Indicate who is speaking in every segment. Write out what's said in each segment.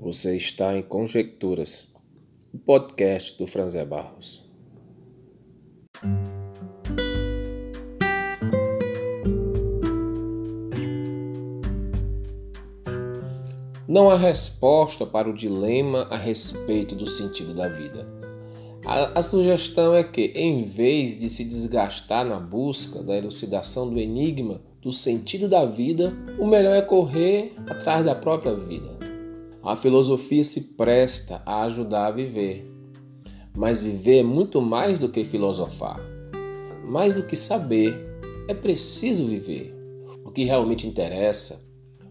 Speaker 1: Você está em Conjecturas, o podcast do Franzé Barros. Não há resposta para o dilema a respeito do sentido da vida. A, a, sugestão é que, em vez de se desgastar na busca da elucidação do enigma do sentido da vida, o melhor é correr atrás da própria vida. A filosofia se presta a ajudar a viver, mas viver é muito mais do que filosofar. Mais do que saber, é preciso viver. O que realmente interessa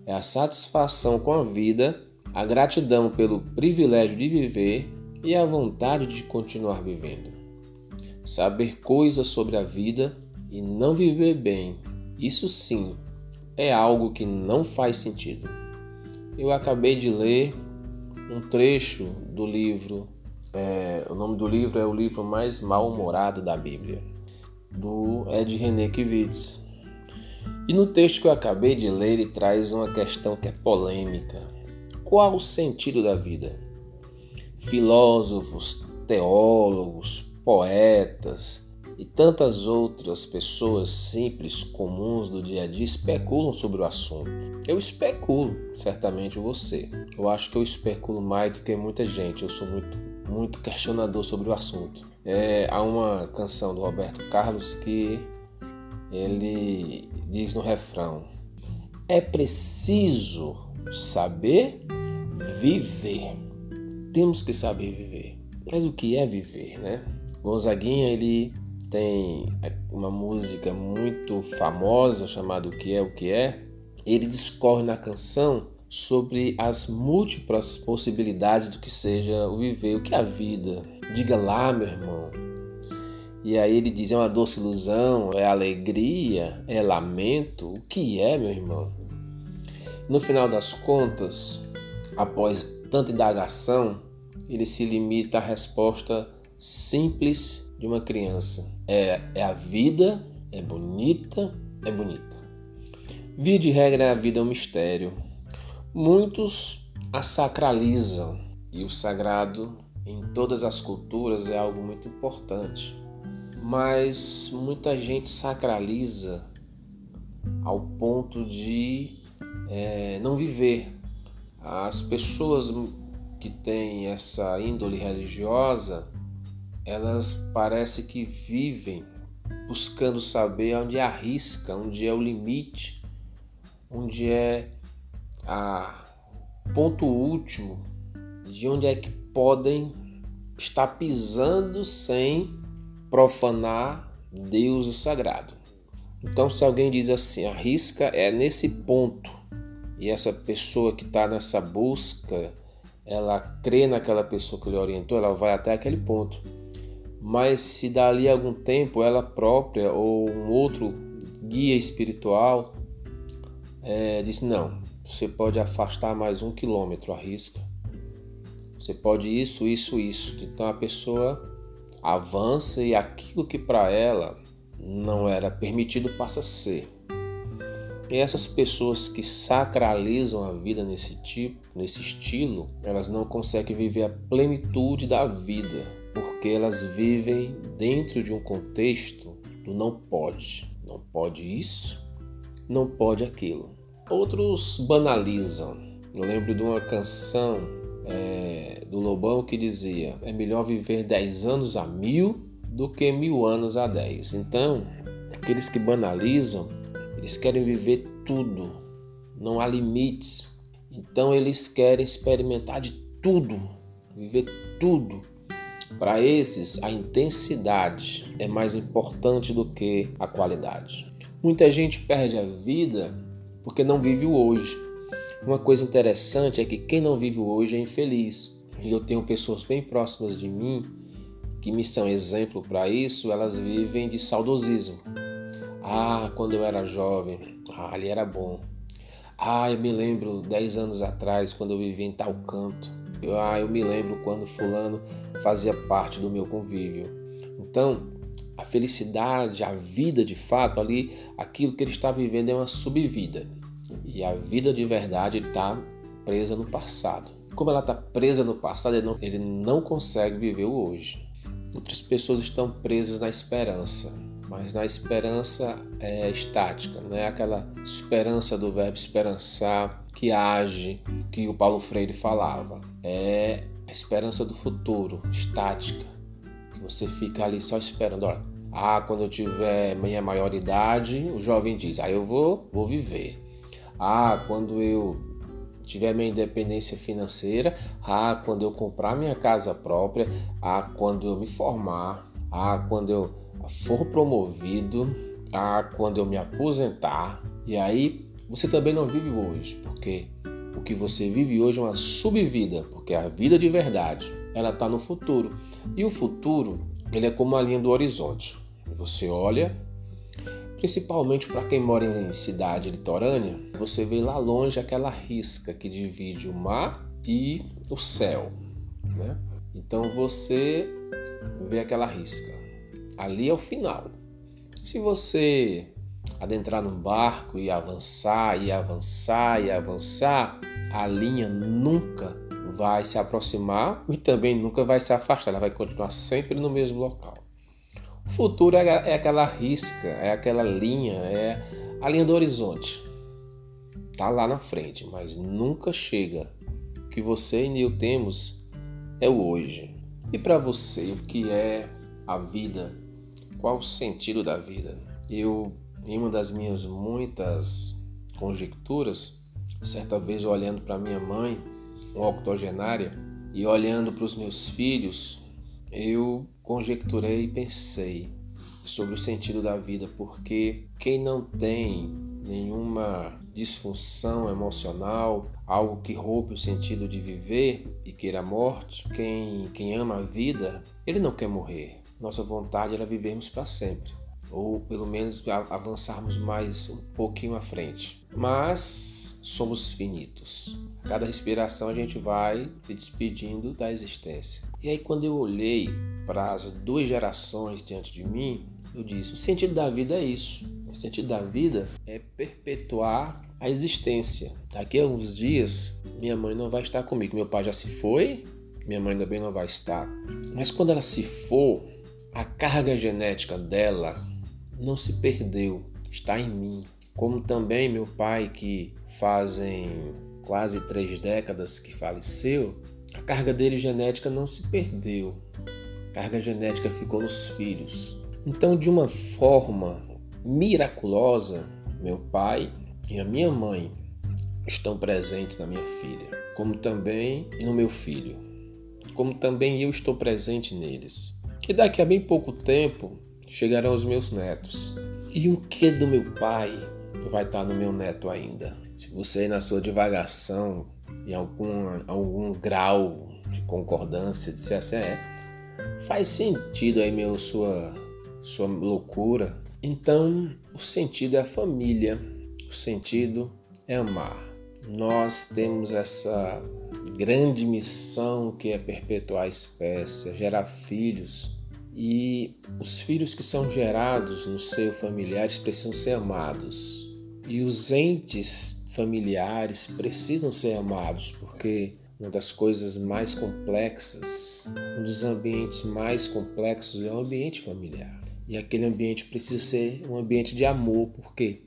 Speaker 1: é a satisfação com a vida, a gratidão pelo privilégio de viver e a vontade de continuar vivendo. Saber coisas sobre a vida e não viver bem, isso sim é algo que não faz sentido. Eu acabei de ler um trecho do livro, é, o nome do livro é o livro mais mal-humorado da Bíblia, do Ed René Kivitz. E no texto que eu acabei de ler, ele traz uma questão que é polêmica. Qual o sentido da vida? Filósofos, teólogos, poetas, e tantas outras pessoas simples, comuns do dia a dia especulam sobre o assunto. Eu especulo, certamente você. Eu acho que eu especulo mais do que muita gente. Eu sou muito, muito questionador sobre o assunto. É, há uma canção do Roberto Carlos que ele diz no refrão: É preciso saber viver. Temos que saber viver. Mas o que é viver, né? Gonzaguinha ele tem uma música muito famosa chamada O que é o que é. Ele discorre na canção sobre as múltiplas possibilidades do que seja o viver, o que é a vida. Diga lá, meu irmão. E aí ele diz: é uma doce ilusão, é alegria, é lamento. O que é, meu irmão? No final das contas, após tanta indagação, ele se limita à resposta simples de uma criança é, é a vida, é bonita, é bonita. Via de regra, a vida é um mistério. Muitos a sacralizam e o sagrado em todas as culturas é algo muito importante. Mas muita gente sacraliza ao ponto de é, não viver. As pessoas que têm essa índole religiosa elas parece que vivem buscando saber onde é a risca, onde é o limite, onde é a ponto último, de onde é que podem estar pisando sem profanar Deus o sagrado. Então, se alguém diz assim, a risca é nesse ponto, e essa pessoa que está nessa busca, ela crê naquela pessoa que lhe orientou, ela vai até aquele ponto mas se dali algum tempo ela própria ou um outro guia espiritual é, diz não, você pode afastar mais um quilômetro, arrisca. Você pode isso, isso, isso. Então a pessoa avança e aquilo que para ela não era permitido passa a ser. E essas pessoas que sacralizam a vida nesse tipo, nesse estilo, elas não conseguem viver a plenitude da vida porque elas vivem dentro de um contexto do não pode. Não pode isso, não pode aquilo. Outros banalizam. Eu lembro de uma canção é, do Lobão que dizia: é melhor viver 10 anos a mil do que mil anos a 10. Então, aqueles que banalizam, eles querem viver tudo, não há limites. Então, eles querem experimentar de tudo, viver tudo para esses, a intensidade é mais importante do que a qualidade. Muita gente perde a vida porque não vive o hoje. Uma coisa interessante é que quem não vive o hoje é infeliz. E eu tenho pessoas bem próximas de mim que me são exemplo para isso, elas vivem de saudosismo. Ah, quando eu era jovem, ah, ali era bom. Ah, eu me lembro 10 anos atrás, quando eu vivia em tal canto. Ah, eu me lembro quando fulano fazia parte do meu convívio. Então, a felicidade, a vida de fato ali, aquilo que ele está vivendo é uma subvida. E a vida de verdade está presa no passado. como ela está presa no passado, ele não, ele não consegue viver o hoje. Outras pessoas estão presas na esperança, mas na esperança é estática, não é aquela esperança do verbo esperançar que age, que o Paulo Freire falava. É a esperança do futuro, estática, que você fica ali só esperando. Olha, ah, quando eu tiver minha maioridade, o jovem diz, ah, eu vou, vou viver. Ah, quando eu tiver minha independência financeira, ah, quando eu comprar minha casa própria, ah, quando eu me formar, ah, quando eu for promovido, ah, quando eu me aposentar. E aí você também não vive hoje, porque o que você vive hoje é uma subvida, porque a vida de verdade, ela está no futuro. E o futuro, ele é como a linha do horizonte. Você olha, principalmente para quem mora em cidade litorânea, você vê lá longe aquela risca que divide o mar e o céu, né? Então você vê aquela risca. Ali é o final. Se você adentrar num barco e avançar e avançar e avançar, a linha nunca vai se aproximar e também nunca vai se afastar, ela vai continuar sempre no mesmo local. O futuro é, é aquela risca, é aquela linha, é a linha do horizonte. Tá lá na frente, mas nunca chega. O que você e eu temos é o hoje. E para você, o que é a vida? Qual o sentido da vida? Eu, em uma das minhas muitas conjecturas, certa vez olhando para minha mãe, uma octogenária, e olhando para os meus filhos, eu conjecturei e pensei sobre o sentido da vida, porque quem não tem nenhuma disfunção emocional, algo que rompe o sentido de viver e queira a morte, quem, quem ama a vida, ele não quer morrer. Nossa vontade era vivermos para sempre, ou pelo menos avançarmos mais um pouquinho à frente. Mas somos finitos. Cada respiração a gente vai se despedindo da existência. E aí quando eu olhei para as duas gerações diante de mim, eu disse: o sentido da vida é isso. O sentido da vida é perpetuar a existência. Daqui a alguns dias, minha mãe não vai estar comigo. Meu pai já se foi, minha mãe também não vai estar. Mas quando ela se for, a carga genética dela não se perdeu, está em mim. Como também meu pai, que fazem quase três décadas que faleceu, a carga dele genética não se perdeu. A carga genética ficou nos filhos. Então, de uma forma miraculosa, meu pai e a minha mãe estão presentes na minha filha, como também no meu filho, como também eu estou presente neles. E daqui a bem pouco tempo chegarão os meus netos. E o que do meu pai vai estar no meu neto ainda? Se você, na sua divagação, em algum, algum grau de concordância, disser assim, é, faz sentido aí, meu, sua sua loucura. Então, o sentido é a família, o sentido é amar. Nós temos essa grande missão que é perpetuar a espécie, gerar filhos. E os filhos que são gerados no seio familiares precisam ser amados. E os entes familiares precisam ser amados, porque uma das coisas mais complexas, um dos ambientes mais complexos é o ambiente familiar. E aquele ambiente precisa ser um ambiente de amor, por quê?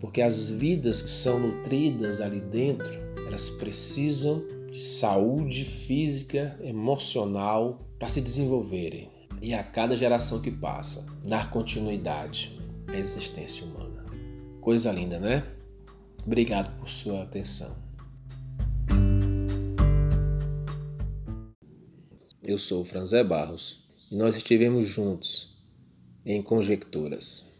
Speaker 1: Porque as vidas que são nutridas ali dentro, elas precisam de saúde física, emocional para se desenvolverem. E a cada geração que passa, dar continuidade à existência humana. Coisa linda, né? Obrigado por sua atenção. Eu sou o Franzé Barros e nós estivemos juntos em conjecturas.